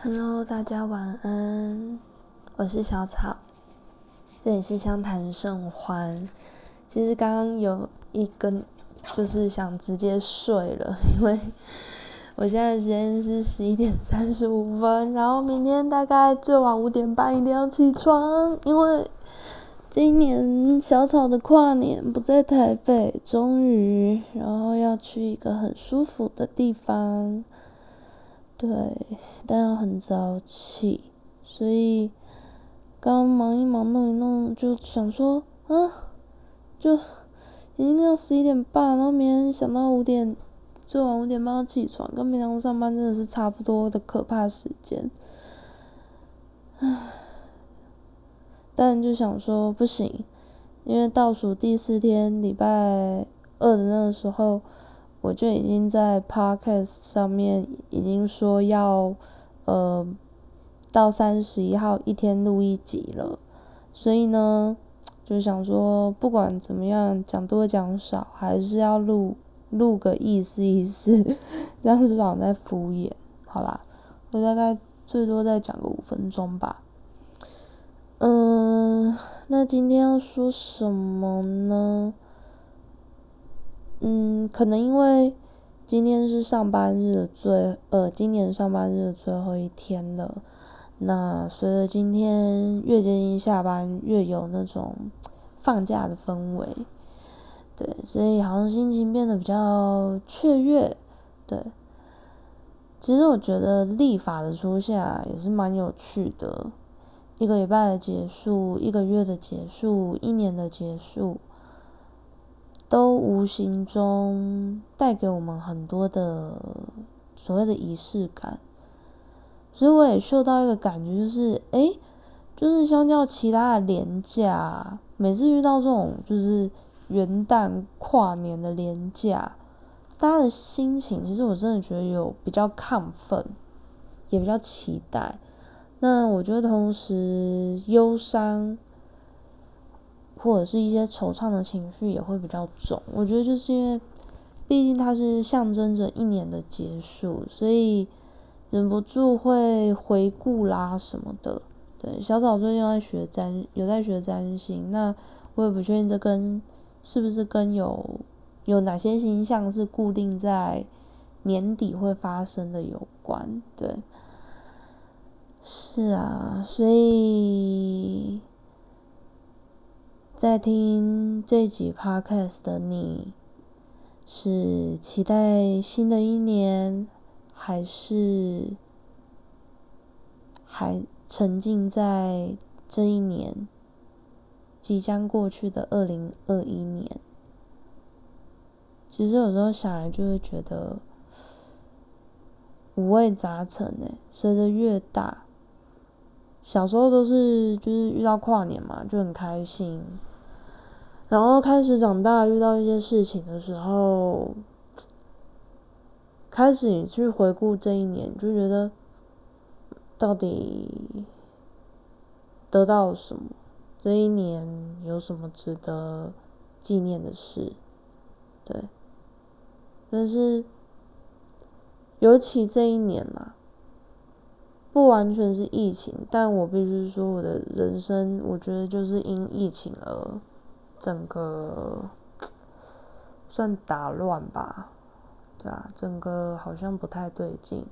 Hello，大家晚安，我是小草，这里是相谈甚欢。其实刚刚有一根就是想直接睡了，因为我现在时间是十一点三十五分，然后明天大概最晚五点半一定要起床，因为今年小草的跨年不在台北，终于，然后要去一个很舒服的地方。对，但要很早起，所以刚忙一忙弄一弄，就想说啊，就已经要十一点半，然后明天想到五点，最晚五点半要起床，跟平常上班真的是差不多的可怕时间，唉，但就想说不行，因为倒数第四天礼拜二的那个时候。我就已经在 podcast 上面已经说要，呃，到三十一号一天录一集了，所以呢，就想说不管怎么样，讲多讲少，还是要录录个意思意思，这样子好像在敷衍。好啦，我大概最多再讲个五分钟吧。嗯，那今天要说什么呢？嗯，可能因为今天是上班日的最呃，今年上班日的最后一天了。那随着今天越接近下班，越有那种放假的氛围，对，所以好像心情变得比较雀跃。对，其实我觉得立法的出现也是蛮有趣的，一个礼拜的结束，一个月的结束，一年的结束。都无形中带给我们很多的所谓的仪式感，所以我也嗅到一个感觉，就是哎，就是相较其他的年假，每次遇到这种就是元旦跨年的年假，大家的心情其实我真的觉得有比较亢奋，也比较期待。那我觉得同时忧伤。或者是一些惆怅的情绪也会比较重，我觉得就是因为，毕竟它是象征着一年的结束，所以忍不住会回顾啦什么的。对，小草最近在学占，有在学占星，那我也不确定这跟是不是跟有有哪些星象是固定在年底会发生的有关。对，是啊，所以。在听这集 podcast 的你，是期待新的一年，还是还沉浸在这一年即将过去的二零二一年？其实有时候想来就会觉得五味杂陈诶。随着越大，小时候都是就是遇到跨年嘛，就很开心。然后开始长大，遇到一些事情的时候，开始你去回顾这一年，就觉得到底得到了什么？这一年有什么值得纪念的事？对，但是尤其这一年啊，不完全是疫情，但我必须说，我的人生，我觉得就是因疫情而。整个 算打乱吧，对啊，整个好像不太对劲，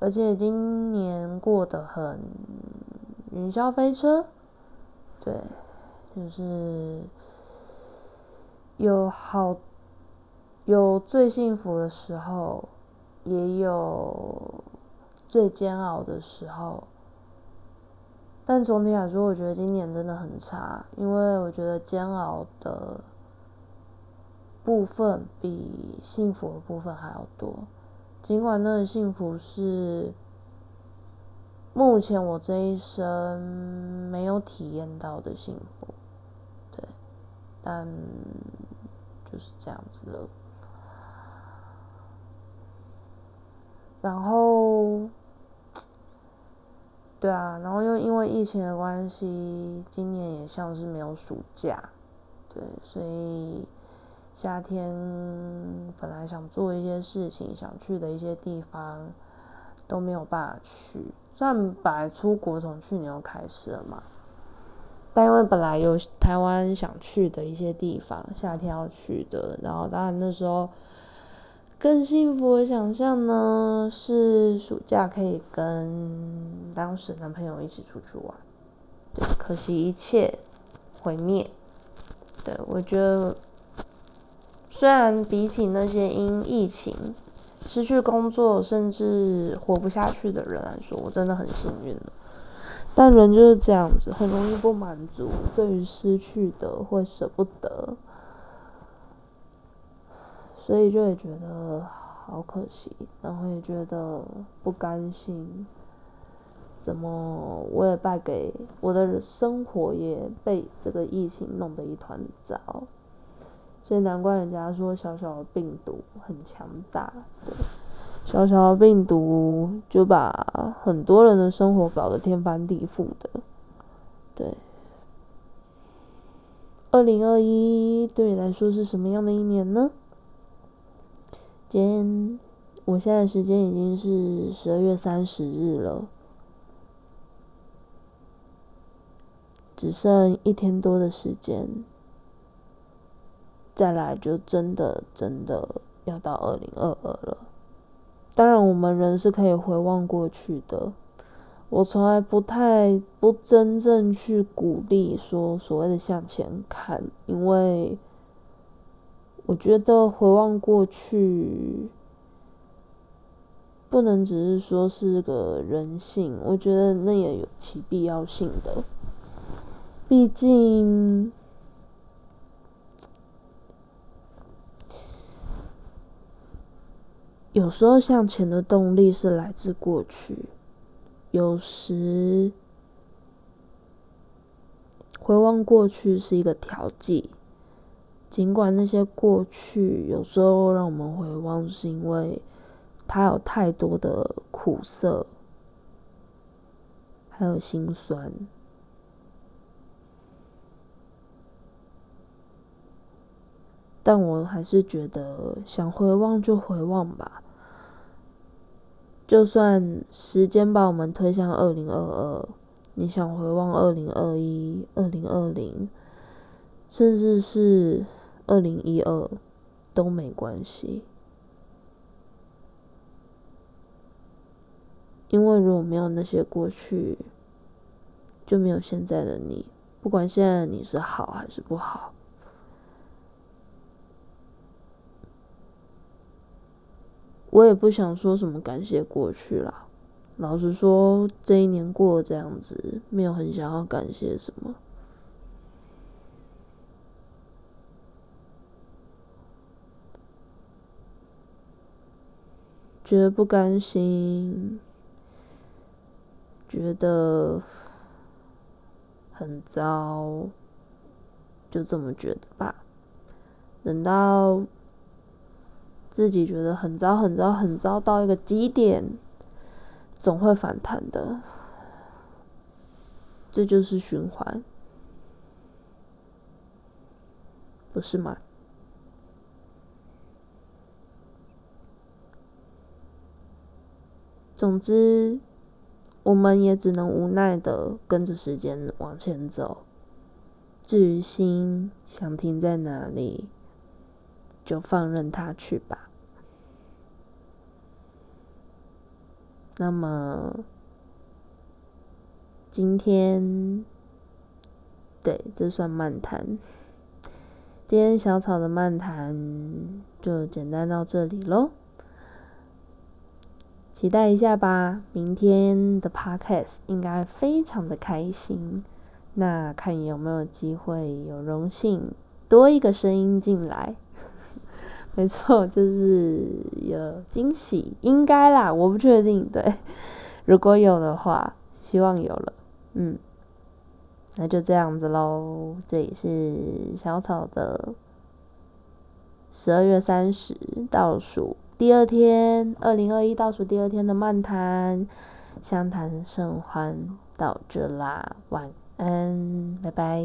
而且今年过得很云霄飞车，对，就是有好有最幸福的时候，也有最煎熬的时候。但总体来说，我觉得今年真的很差，因为我觉得煎熬的部分比幸福的部分还要多。尽管那个幸福是目前我这一生没有体验到的幸福，对，但就是这样子了。然后。对啊，然后又因为疫情的关系，今年也像是没有暑假，对，所以夏天本来想做一些事情，想去的一些地方，都没有办法去。虽然本来出国从去年就开始了嘛，但因为本来有台湾想去的一些地方，夏天要去的，然后当然那时候更幸福的想象呢，是暑假可以跟当时男朋友一起出去玩。可惜一切毁灭。对我觉得，虽然比起那些因疫情失去工作甚至活不下去的人来说，我真的很幸运了。但人就是这样子，很容易不满足，对于失去的会舍不得，所以就会觉得好可惜，然后也觉得不甘心。怎么我也败给我的生活也被这个疫情弄得一团糟，所以难怪人家说小小的病毒很强大，小小的病毒就把很多人的生活搞得天翻地覆的。对，二零二一对你来说是什么样的一年呢？今我现在时间已经是十二月三十日了。只剩一天多的时间，再来就真的真的要到二零二二了。当然，我们人是可以回望过去的。我从来不太不真正去鼓励说所谓的向前看，因为我觉得回望过去不能只是说是个人性，我觉得那也有其必要性的。毕竟，有时候向前的动力是来自过去，有时回望过去是一个调剂。尽管那些过去有时候让我们回望，是因为它有太多的苦涩，还有心酸。但我还是觉得，想回望就回望吧。就算时间把我们推向二零二二，你想回望二零二一、二零二零，甚至是二零一二，都没关系。因为如果没有那些过去，就没有现在的你。不管现在的你是好还是不好。我也不想说什么感谢过去啦。老实说，这一年过这样子，没有很想要感谢什么。觉得不甘心，觉得很糟，就这么觉得吧。等到。自己觉得很糟、很糟、很糟到一个极点，总会反弹的，这就是循环，不是吗？总之，我们也只能无奈的跟着时间往前走。至于心想停在哪里？就放任它去吧。那么今天，对，这算漫谈。今天小草的漫谈就简单到这里喽。期待一下吧，明天的 podcast 应该非常的开心。那看有没有机会，有荣幸多一个声音进来。没错，就是有惊喜，应该啦，我不确定。对，如果有的话，希望有了。嗯，那就这样子喽。这里是小草的十二月三十倒数第二天，二零二一倒数第二天的漫谈，相谈甚欢到这啦，晚安，拜拜。